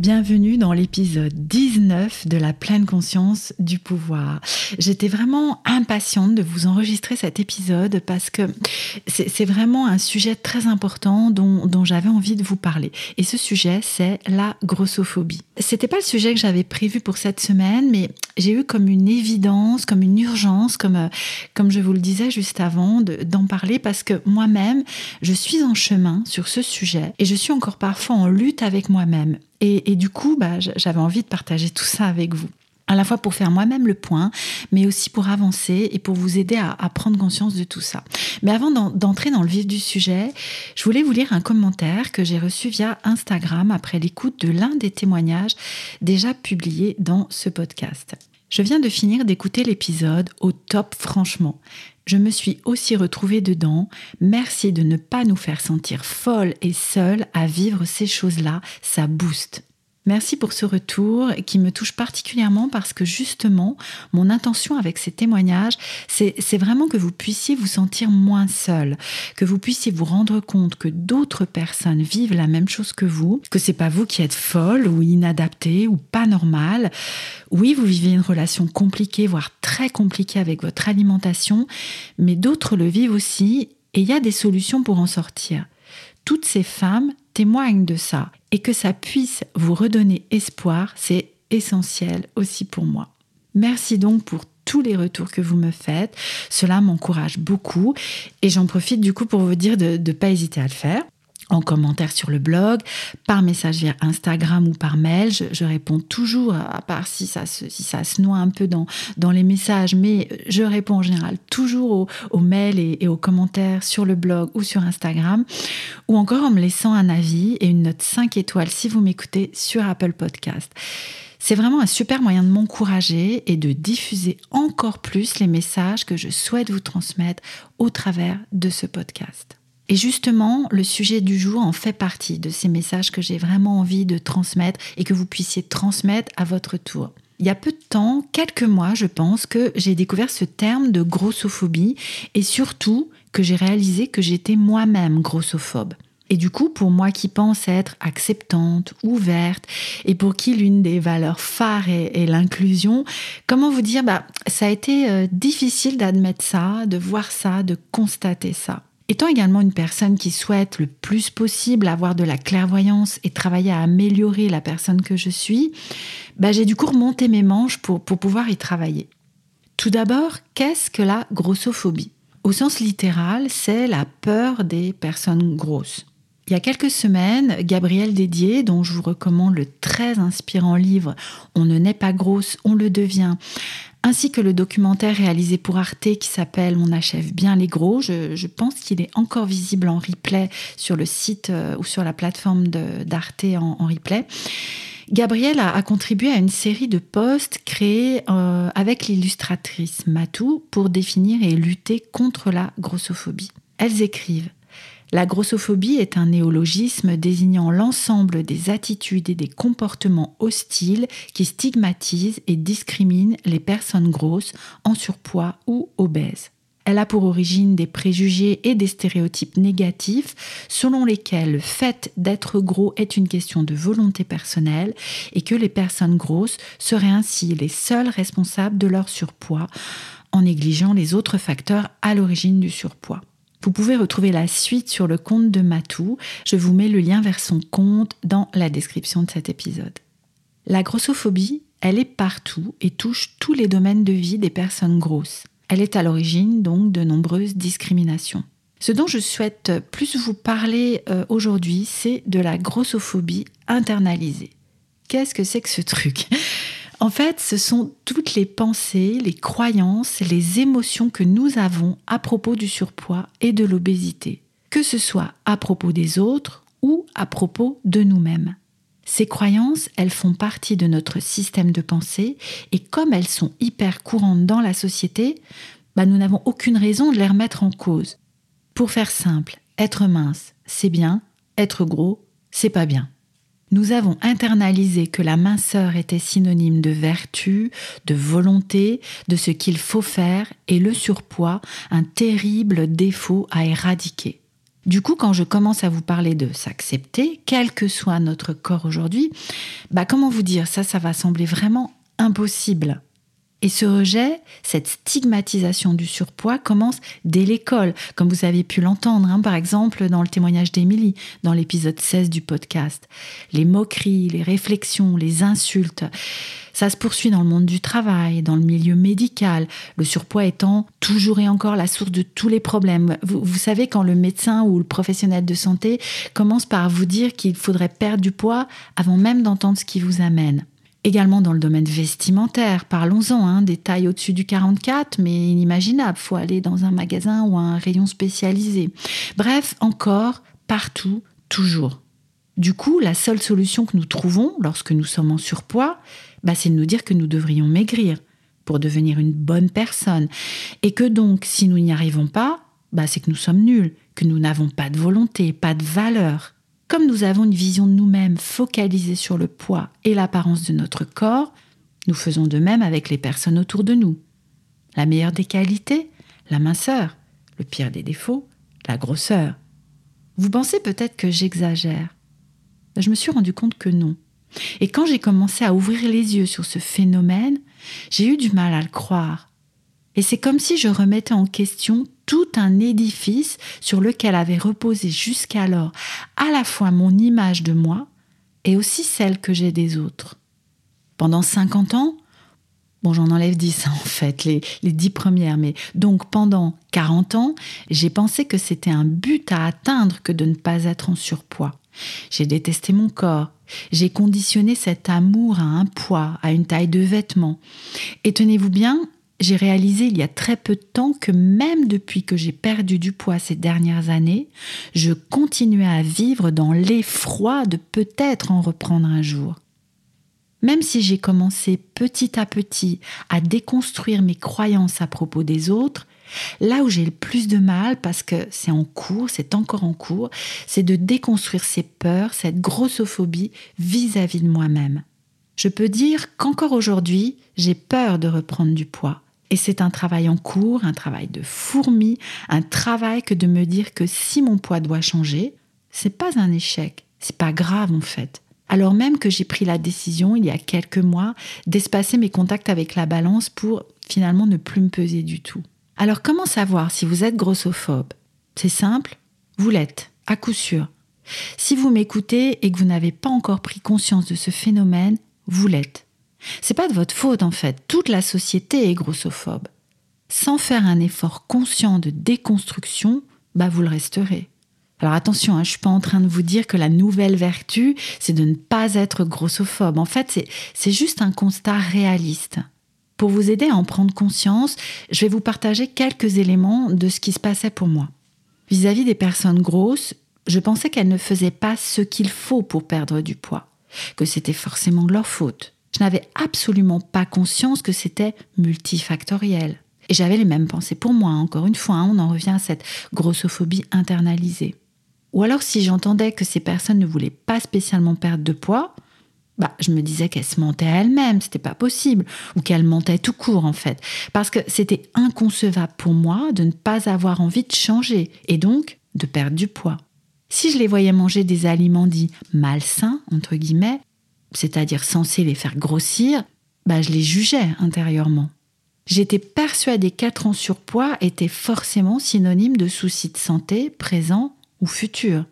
Bienvenue dans l'épisode 19 de la pleine conscience du pouvoir. J'étais vraiment impatiente de vous enregistrer cet épisode parce que c'est vraiment un sujet très important dont, j'avais envie de vous parler. Et ce sujet, c'est la grossophobie. C'était pas le sujet que j'avais prévu pour cette semaine, mais j'ai eu comme une évidence, comme une urgence, comme, euh, comme je vous le disais juste avant, d'en parler parce que moi-même, je suis en chemin sur ce sujet et je suis encore parfois en lutte avec moi-même. Et, du coup, bah, j'avais envie de partager tout ça avec vous à la fois pour faire moi-même le point, mais aussi pour avancer et pour vous aider à, prendre conscience de tout ça. Mais avant d'entrer dans le vif du sujet, je voulais vous lire un commentaire que j'ai reçu via Instagram après l'écoute de l'un des témoignages déjà publiés dans ce podcast. Je viens de finir d'écouter l'épisode au top franchement. Je me suis aussi retrouvée dedans. Merci de ne pas nous faire sentir folles et seules à vivre ces choses-là, ça booste. Merci pour ce retour qui me touche particulièrement parce que justement, mon intention avec ces témoignages, c'est vraiment que vous puissiez vous sentir moins seul, que vous puissiez vous rendre compte que d'autres personnes vivent la même chose que vous, que c'est pas vous qui êtes folle ou inadaptée ou pas normale. Oui, vous vivez une relation compliquée, voire très compliquée avec votre alimentation, mais d'autres le vivent aussi et il y a des solutions pour en sortir. Toutes ces femmes témoignent de ça et que ça puisse vous redonner espoir, c'est essentiel aussi pour moi. Merci donc pour tous les retours que vous me faites. Cela m'encourage beaucoup et j'en profite du coup pour vous dire de ne pas hésiter à le faire en commentaire sur le blog, par message via Instagram ou par mail. Je, réponds toujours, à part si ça, se, noie un peu dans, dans les messages, mais je réponds en général toujours aux, mails et, et, aux commentaires sur le blog ou sur Instagram, ou encore en me laissant un avis et une note 5 étoiles si vous m'écoutez sur Apple Podcast. C'est vraiment un super moyen de m'encourager et de diffuser encore plus les messages que je souhaite vous transmettre au travers de ce podcast. Et justement, le sujet du jour en fait partie de ces messages que j'ai vraiment envie de transmettre et que vous puissiez transmettre à votre tour. Il y a peu de temps, quelques mois, je pense, que j'ai découvert ce terme de grossophobie et surtout que j'ai réalisé que j'étais moi-même grossophobe. Et du coup, pour moi qui pense être acceptante, ouverte, et pour qui l'une des valeurs phares est, l'inclusion, comment vous dire, bah, ça a été euh, difficile d'admettre ça, de voir ça, de constater ça. Étant également une personne qui souhaite le plus possible avoir de la clairvoyance et travailler à améliorer la personne que je suis, bah, j'ai du coup remonté mes manches pour, pouvoir y travailler. Tout d'abord, qu'est-ce que la grossophobie? Au sens littéral, c'est la peur des personnes grosses. Il y a quelques semaines, Gabrielle Dédier, dont je vous recommande le très inspirant livre On ne naît pas grosse, on le devient, ainsi que le documentaire réalisé pour Arte qui s'appelle On achève bien les gros. Je, pense qu'il est encore visible en replay sur le site euh, ou sur la plateforme d'Arte en, replay. Gabrielle a, contribué à une série de posts créés euh, avec l'illustratrice Matou pour définir et lutter contre la grossophobie. Elles écrivent la grossophobie est un néologisme désignant l'ensemble des attitudes et des comportements hostiles qui stigmatisent et discriminent les personnes grosses, en surpoids ou obèses. Elle a pour origine des préjugés et des stéréotypes négatifs selon lesquels le fait d'être gros est une question de volonté personnelle et que les personnes grosses seraient ainsi les seules responsables de leur surpoids en négligeant les autres facteurs à l'origine du surpoids. Vous pouvez retrouver la suite sur le compte de Matou. Je vous mets le lien vers son compte dans la description de cet épisode. La grossophobie, elle est partout et touche tous les domaines de vie des personnes grosses. Elle est à l'origine donc de nombreuses discriminations. Ce dont je souhaite plus vous parler euh, aujourd'hui, c'est de la grossophobie internalisée. Qu'est-ce que c'est que ce truc? En fait, ce sont toutes les pensées, les croyances, les émotions que nous avons à propos du surpoids et de l'obésité, que ce soit à propos des autres ou à propos de nous-mêmes. Ces croyances, elles font partie de notre système de pensée et comme elles sont hyper courantes dans la société, bah, nous n'avons aucune raison de les remettre en cause. Pour faire simple, être mince, c'est bien, être gros, c'est pas bien. Nous avons internalisé que la minceur était synonyme de vertu, de volonté, de ce qu'il faut faire, et le surpoids, un terrible défaut à éradiquer. Du coup, quand je commence à vous parler de s'accepter, quel que soit notre corps aujourd'hui, bah comment vous dire? Ça, ça va sembler vraiment impossible. Et ce rejet, cette stigmatisation du surpoids commence dès l'école, comme vous avez pu l'entendre, hein, par exemple dans le témoignage d'Émilie, dans l'épisode 16 du podcast. Les moqueries, les réflexions, les insultes, ça se poursuit dans le monde du travail, dans le milieu médical, le surpoids étant toujours et encore la source de tous les problèmes. Vous, vous savez, quand le médecin ou le professionnel de santé commence par vous dire qu'il faudrait perdre du poids avant même d'entendre ce qui vous amène. Également dans le domaine vestimentaire, parlons-en, hein, des tailles au-dessus du 44, mais inimaginable, faut aller dans un magasin ou un rayon spécialisé. Bref, encore, partout, toujours. Du coup, la seule solution que nous trouvons lorsque nous sommes en surpoids, bah, c'est de nous dire que nous devrions maigrir pour devenir une bonne personne. Et que donc, si nous n'y arrivons pas, bah, c'est que nous sommes nuls, que nous n'avons pas de volonté, pas de valeur. Comme nous avons une vision de nous-mêmes focalisée sur le poids et l'apparence de notre corps, nous faisons de même avec les personnes autour de nous. La meilleure des qualités, la minceur. Le pire des défauts, la grosseur. Vous pensez peut-être que j'exagère. Je me suis rendu compte que non. Et quand j'ai commencé à ouvrir les yeux sur ce phénomène, j'ai eu du mal à le croire. Et c'est comme si je remettais en question tout un édifice sur lequel avait reposé jusqu'alors à la fois mon image de moi et aussi celle que j'ai des autres. Pendant 50 ans, bon j'en enlève 10 en fait, les, les 10 premières, mais donc pendant 40 ans, j'ai pensé que c'était un but à atteindre que de ne pas être en surpoids. J'ai détesté mon corps, j'ai conditionné cet amour à un poids, à une taille de vêtements. Et tenez-vous bien, j'ai réalisé il y a très peu de temps que même depuis que j'ai perdu du poids ces dernières années, je continuais à vivre dans l'effroi de peut-être en reprendre un jour. Même si j'ai commencé petit à petit à déconstruire mes croyances à propos des autres, là où j'ai le plus de mal, parce que c'est en cours, c'est encore en cours, c'est de déconstruire ces peurs, cette grossophobie vis-à-vis de moi-même. Je peux dire qu'encore aujourd'hui, j'ai peur de reprendre du poids. Et c'est un travail en cours, un travail de fourmi, un travail que de me dire que si mon poids doit changer, c'est pas un échec, c'est pas grave en fait. Alors même que j'ai pris la décision il y a quelques mois d'espacer mes contacts avec la balance pour finalement ne plus me peser du tout. Alors comment savoir si vous êtes grossophobe? C'est simple, vous l'êtes, à coup sûr. Si vous m'écoutez et que vous n'avez pas encore pris conscience de ce phénomène, vous l'êtes. C'est pas de votre faute en fait, toute la société est grossophobe. Sans faire un effort conscient de déconstruction, bah vous le resterez. Alors attention, hein, je suis pas en train de vous dire que la nouvelle vertu, c'est de ne pas être grossophobe. En fait, c'est juste un constat réaliste. Pour vous aider à en prendre conscience, je vais vous partager quelques éléments de ce qui se passait pour moi. vis à -vis des personnes grosses, je pensais qu'elles ne faisaient pas ce qu'il faut pour perdre du poids, que c'était forcément de leur faute, je n'avais absolument pas conscience que c'était multifactoriel. Et j'avais les mêmes pensées pour moi, encore une fois, hein, on en revient à cette grossophobie internalisée. Ou alors si j'entendais que ces personnes ne voulaient pas spécialement perdre de poids, bah, je me disais qu'elles se mentaient à elles-mêmes, c'était pas possible, ou qu'elles mentaient tout court en fait, parce que c'était inconcevable pour moi de ne pas avoir envie de changer et donc de perdre du poids. Si je les voyais manger des aliments dits malsains, entre guillemets, c'est-à-dire censé les faire grossir, bah, je les jugeais intérieurement. J'étais persuadée qu'être en surpoids était forcément synonyme de soucis de santé présents ou futurs.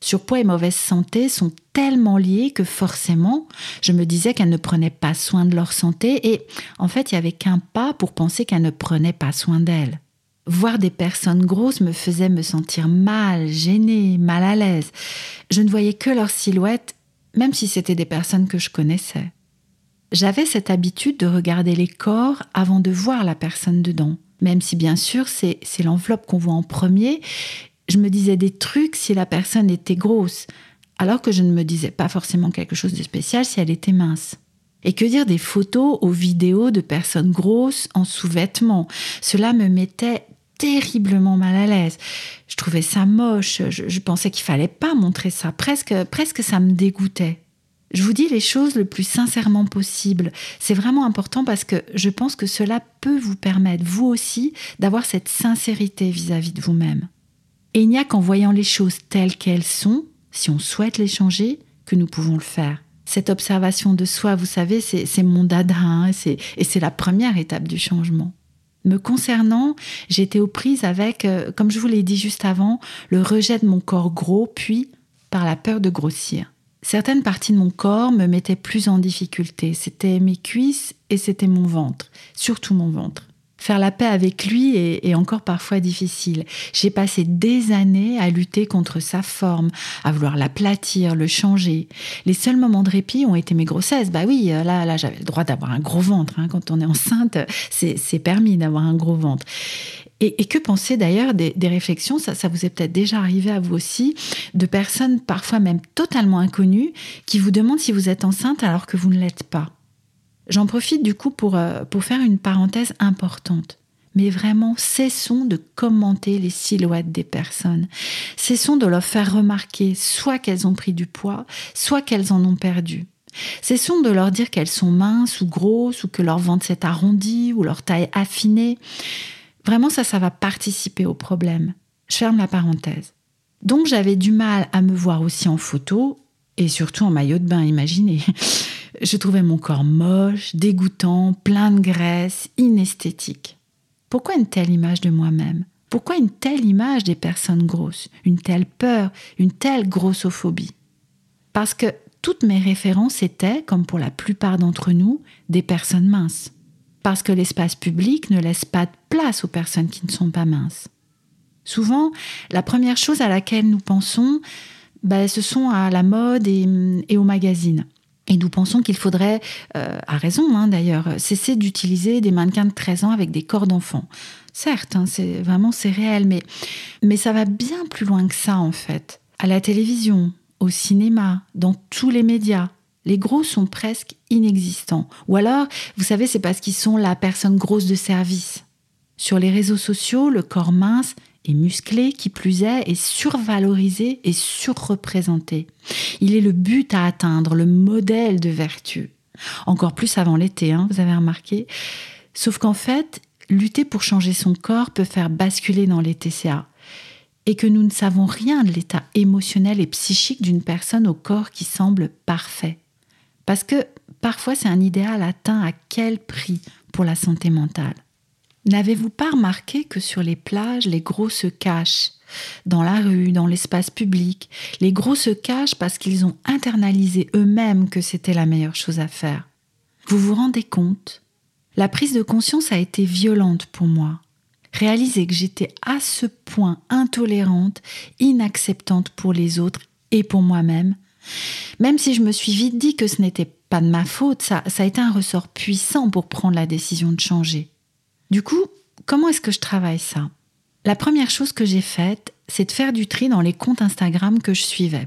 Surpoids et mauvaise santé sont tellement liés que forcément, je me disais qu'elles ne prenaient pas soin de leur santé et en fait, il n'y avait qu'un pas pour penser qu'elles ne prenaient pas soin d'elles. Voir des personnes grosses me faisait me sentir mal, gênée, mal à l'aise. Je ne voyais que leur silhouette, même si c'était des personnes que je connaissais. J'avais cette habitude de regarder les corps avant de voir la personne dedans, même si bien sûr c'est l'enveloppe qu'on voit en premier je me disais des trucs si la personne était grosse, alors que je ne me disais pas forcément quelque chose de spécial si elle était mince. Et que dire des photos ou vidéos de personnes grosses en sous-vêtements? Cela me mettait terriblement mal à l'aise. Je trouvais ça moche, je, pensais qu'il fallait pas montrer ça, presque, presque ça me dégoûtait. Je vous dis les choses le plus sincèrement possible. C'est vraiment important parce que je pense que cela peut vous permettre, vous aussi, d'avoir cette sincérité vis à -vis de vous-même. Et il n'y a qu'en voyant les choses telles qu'elles sont, si on souhaite les changer, que nous pouvons le faire. Cette observation de soi, vous savez, c'est mon dada, hein, et c'est la première étape du changement. Me concernant, j'étais aux prises avec, euh, comme je vous l'ai dit juste avant, le rejet de mon corps gros, puis par la peur de grossir. Certaines parties de mon corps me mettaient plus en difficulté. C'était mes cuisses et c'était mon ventre, surtout mon ventre. Faire la paix avec lui est, encore parfois difficile. J'ai passé des années à lutter contre sa forme, à vouloir l'aplatir, le changer. Les seuls moments de répit ont été mes grossesses. Bah oui, là, là j'avais le droit d'avoir un gros ventre. Hein. Quand on est enceinte, c'est permis d'avoir un gros ventre. Et, que penser d'ailleurs des, réflexions, ça, ça vous est peut-être déjà arrivé à vous aussi, de personnes parfois même totalement inconnues qui vous demandent si vous êtes enceinte alors que vous ne l'êtes pas. J'en profite du coup pour, euh, pour faire une parenthèse importante. Mais vraiment, cessons de commenter les silhouettes des personnes. Cessons de leur faire remarquer soit qu'elles ont pris du poids, soit qu'elles en ont perdu. Cessons de leur dire qu'elles sont minces ou grosses, ou que leur ventre s'est arrondi, ou leur taille affinée. Vraiment, ça, ça va participer au problème. Je ferme la parenthèse. Donc j'avais du mal à me voir aussi en photo, et surtout en maillot de bain, imaginez. Je trouvais mon corps moche, dégoûtant, plein de graisse, inesthétique. Pourquoi une telle image de moi-même? Pourquoi une telle image des personnes grosses? Une telle peur Une telle grossophobie? Parce que toutes mes références étaient, comme pour la plupart d'entre nous, des personnes minces. Parce que l'espace public ne laisse pas de place aux personnes qui ne sont pas minces. Souvent, la première chose à laquelle nous pensons, ben, ce sont à la mode et, et aux magazines. Et nous pensons qu'il faudrait, euh, à raison hein, d'ailleurs, cesser d'utiliser des mannequins de 13 ans avec des corps d'enfants. Certes, hein, c'est vraiment c'est réel, mais, mais ça va bien plus loin que ça en fait. À la télévision, au cinéma, dans tous les médias, les gros sont presque inexistants. Ou alors, vous savez, c'est parce qu'ils sont la personne grosse de service. Sur les réseaux sociaux, le corps mince et musclé, qui plus est, est survalorisé et surreprésenté. Il est le but à atteindre, le modèle de vertu. Encore plus avant l'été, hein, vous avez remarqué. Sauf qu'en fait, lutter pour changer son corps peut faire basculer dans les TCA. Et que nous ne savons rien de l'état émotionnel et psychique d'une personne au corps qui semble parfait. Parce que parfois c'est un idéal atteint à quel prix pour la santé mentale? N'avez-vous pas remarqué que sur les plages, les gros se cachent? Dans la rue, dans l'espace public, les gros se cachent parce qu'ils ont internalisé eux-mêmes que c'était la meilleure chose à faire. Vous vous rendez compte? La prise de conscience a été violente pour moi. Réaliser que j'étais à ce point intolérante, inacceptante pour les autres et pour moi-même, même si je me suis vite dit que ce n'était pas de ma faute, ça, ça a été un ressort puissant pour prendre la décision de changer. Du coup, comment est-ce que je travaille ça? La première chose que j'ai faite, c'est de faire du tri dans les comptes Instagram que je suivais.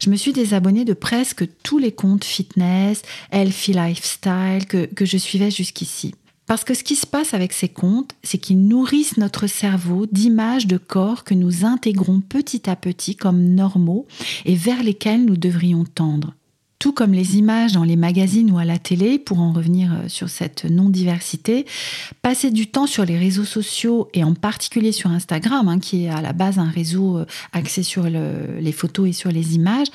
Je me suis désabonnée de presque tous les comptes fitness, healthy lifestyle que, que je suivais jusqu'ici. Parce que ce qui se passe avec ces comptes, c'est qu'ils nourrissent notre cerveau d'images de corps que nous intégrons petit à petit comme normaux et vers lesquels nous devrions tendre. Tout comme les images dans les magazines ou à la télé, pour en revenir euh, sur cette non-diversité, passer du temps sur les réseaux sociaux et en particulier sur Instagram, hein, qui est à la base un réseau euh, axé sur les photos et sur les images,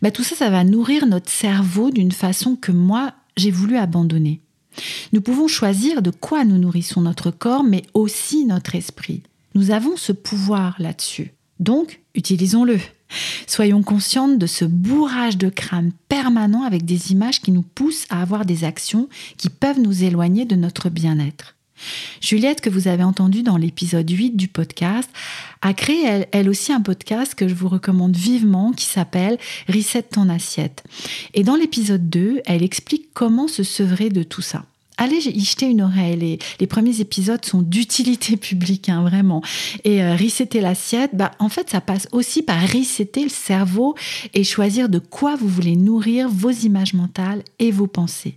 bah, tout ça, ça va nourrir notre cerveau d'une façon que moi, j'ai voulu abandonner. Nous pouvons choisir de quoi nous nourrissons notre corps, mais aussi notre esprit. Nous avons ce pouvoir là-dessus. Donc, utilisons-le. Soyons conscientes de ce bourrage de crâne permanent avec des images qui nous poussent à avoir des actions qui peuvent nous éloigner de notre bien-être. Juliette, que vous avez entendu dans l'épisode 8 du podcast, a créé elle, aussi un podcast que je vous recommande vivement qui s'appelle Reset ton assiette. Et dans l'épisode 2, elle explique comment se sevrer de tout ça. Allez y jeter une oreille. Les, premiers épisodes sont d'utilité publique, hein, vraiment. Et euh, resetter l'assiette, bah, en fait, ça passe aussi par resetter le cerveau et choisir de quoi vous voulez nourrir vos images mentales et vos pensées.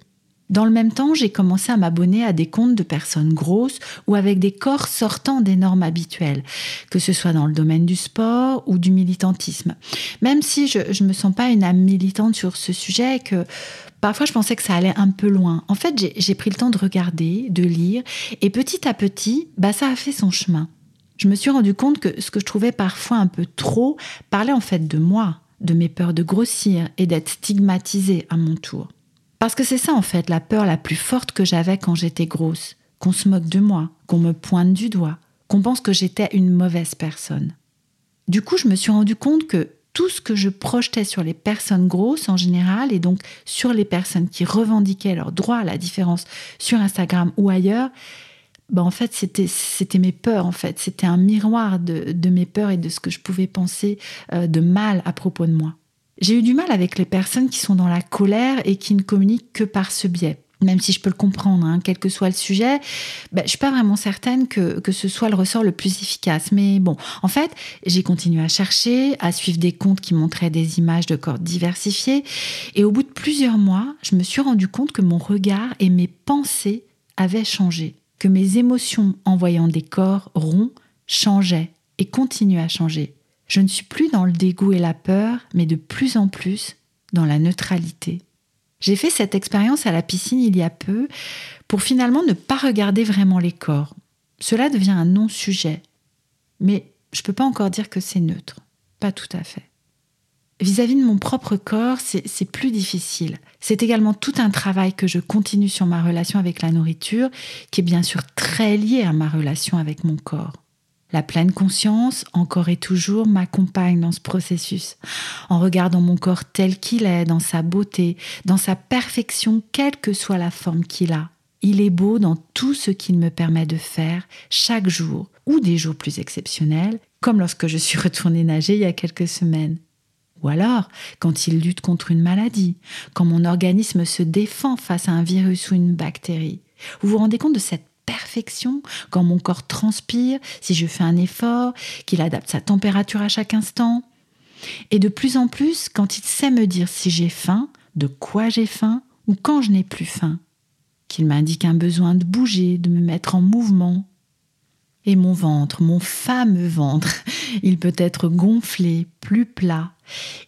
Dans le même temps, j'ai commencé à m'abonner à des comptes de personnes grosses ou avec des corps sortant des normes habituelles, que ce soit dans le domaine du sport ou du militantisme. Même si je ne me sens pas une âme militante sur ce sujet, que parfois je pensais que ça allait un peu loin. En fait, j'ai pris le temps de regarder, de lire, et petit à petit, bah, ça a fait son chemin. Je me suis rendu compte que ce que je trouvais parfois un peu trop parlait en fait de moi, de mes peurs de grossir et d'être stigmatisée à mon tour. Parce que c'est ça en fait la peur la plus forte que j'avais quand j'étais grosse, qu'on se moque de moi, qu'on me pointe du doigt, qu'on pense que j'étais une mauvaise personne. Du coup, je me suis rendu compte que tout ce que je projetais sur les personnes grosses en général, et donc sur les personnes qui revendiquaient leur droit à la différence sur Instagram ou ailleurs, ben en fait, c'était, c'était mes peurs, en fait. C'était un miroir de, de, mes peurs et de ce que je pouvais penser euh, de mal à propos de moi. J'ai eu du mal avec les personnes qui sont dans la colère et qui ne communiquent que par ce biais. Même si je peux le comprendre, hein, quel que soit le sujet, ben, je ne suis pas vraiment certaine que, que ce soit le ressort le plus efficace. Mais bon, en fait, j'ai continué à chercher, à suivre des comptes qui montraient des images de corps diversifiés. Et au bout de plusieurs mois, je me suis rendu compte que mon regard et mes pensées avaient changé. Que mes émotions en voyant des corps ronds changeaient et continuaient à changer. Je ne suis plus dans le dégoût et la peur, mais de plus en plus dans la neutralité. J'ai fait cette expérience à la piscine il y a peu pour finalement ne pas regarder vraiment les corps. Cela devient un non-sujet. Mais je ne peux pas encore dire que c'est neutre. Pas tout à fait. Vis-à-vis de mon propre corps, c'est plus difficile. C'est également tout un travail que je continue sur ma relation avec la nourriture, qui est bien sûr très lié à ma relation avec mon corps. La pleine conscience, encore et toujours, m'accompagne dans ce processus, en regardant mon corps tel qu'il est, dans sa beauté, dans sa perfection, quelle que soit la forme qu'il a. Il est beau dans tout ce qu'il me permet de faire chaque jour, ou des jours plus exceptionnels, comme lorsque je suis retournée nager il y a quelques semaines. Ou alors, quand il lutte contre une maladie, quand mon organisme se défend face à un virus ou une bactérie. Vous vous rendez compte de cette perfection, quand mon corps transpire, si je fais un effort, qu'il adapte sa température à chaque instant. Et de plus en plus, quand il sait me dire si j'ai faim, de quoi j'ai faim, ou quand je n'ai plus faim. Qu'il m'indique un besoin de bouger, de me mettre en mouvement. Et mon ventre, mon fameux ventre, il peut être gonflé, plus plat,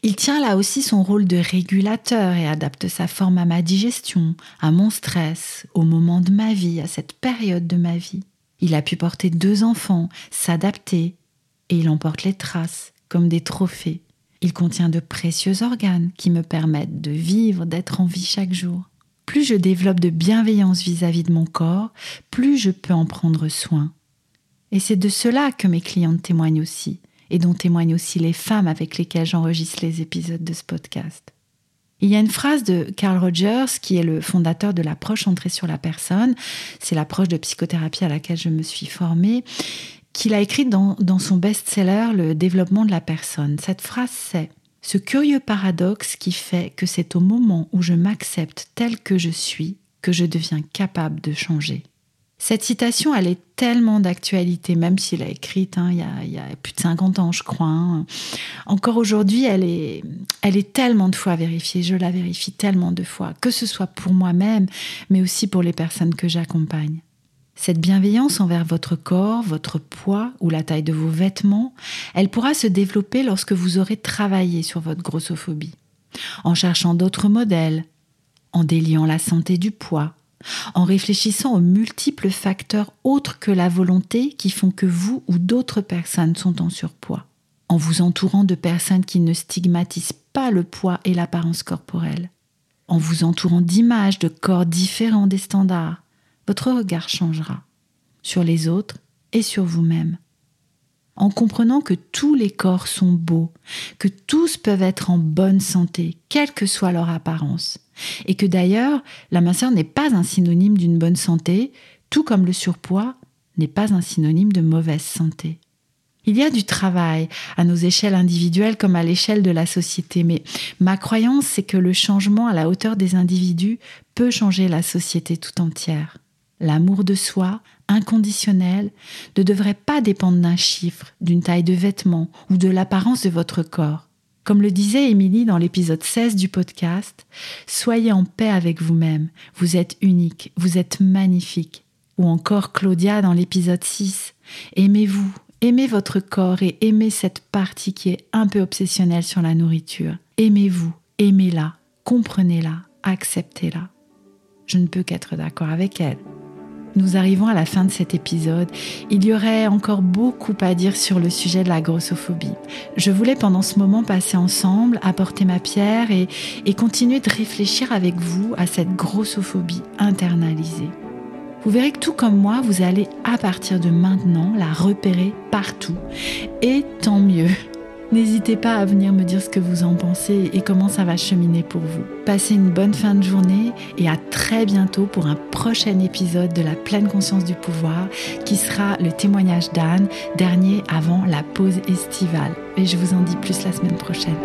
il tient là aussi son rôle de régulateur et adapte sa forme à ma digestion, à mon stress, au moment de ma vie, à cette période de ma vie. Il a pu porter deux enfants, s'adapter, et il emporte les traces comme des trophées. Il contient de précieux organes qui me permettent de vivre, d'être en vie chaque jour. Plus je développe de bienveillance vis-à-vis -vis de mon corps, plus je peux en prendre soin. Et c'est de cela que mes clientes témoignent aussi et dont témoignent aussi les femmes avec lesquelles j'enregistre les épisodes de ce podcast. Il y a une phrase de Carl Rogers, qui est le fondateur de l'approche entrée sur la personne, c'est l'approche de psychothérapie à laquelle je me suis formée, qu'il a écrite dans, dans son best-seller Le développement de la personne. Cette phrase c'est ce curieux paradoxe qui fait que c'est au moment où je m'accepte tel que je suis que je deviens capable de changer. Cette citation, elle est tellement d'actualité, même s'il a écrite hein, il, y a, plus de 50 ans, je crois. Hein. Encore aujourd'hui, elle est, elle est tellement de fois vérifiée. Je la vérifie tellement de fois, que ce soit pour moi-même, mais aussi pour les personnes que j'accompagne. Cette bienveillance envers votre corps, votre poids ou la taille de vos vêtements, elle pourra se développer lorsque vous aurez travaillé sur votre grossophobie, en cherchant d'autres modèles, en déliant la santé du poids, en réfléchissant aux multiples facteurs autres que la volonté qui font que vous ou d'autres personnes sont en surpoids, en vous entourant de personnes qui ne stigmatisent pas le poids et l'apparence corporelle, en vous entourant d'images de corps différents des standards, votre regard changera sur les autres et sur vous-même. en comprenant que tous les corps sont beaux, que tous peuvent être en bonne santé, quelle que soit leur apparence, et que d'ailleurs, la minceur n'est pas un synonyme d'une bonne santé, tout comme le surpoids n'est pas un synonyme de mauvaise santé. Il y a du travail à nos échelles individuelles comme à l'échelle de la société, mais ma croyance, c'est que le changement à la hauteur des individus peut changer la société tout entière. L'amour de soi, inconditionnel, ne devrait pas dépendre d'un chiffre, d'une taille de vêtements ou de l'apparence de votre corps. Comme le disait Émilie dans l'épisode 16 du podcast, soyez en paix avec vous-même, vous êtes unique, vous êtes magnifique. Ou encore Claudia dans l'épisode 6, aimez-vous, Aimez votre corps et aimez cette partie qui est un peu obsessionnelle sur la nourriture. Aimez-vous, aimez-la, comprenez-la, acceptez-la. Je ne peux qu'être d'accord avec elle. Nous arrivons à la fin de cet épisode. Il y aurait encore beaucoup à dire sur le sujet de la grossophobie. Je voulais pendant ce moment passer ensemble, apporter ma pierre et, continuer de réfléchir avec vous à cette grossophobie internalisée. Vous verrez que tout comme moi, vous allez à partir de maintenant la repérer partout. Et tant mieux. N'hésitez pas à venir me dire ce que vous en pensez et comment ça va cheminer pour vous. Passez une bonne fin de journée et à très bientôt pour un prochain épisode de la pleine conscience du pouvoir qui sera le témoignage d'Anne, dernier avant la pause estivale. Et je vous en dis plus la semaine prochaine.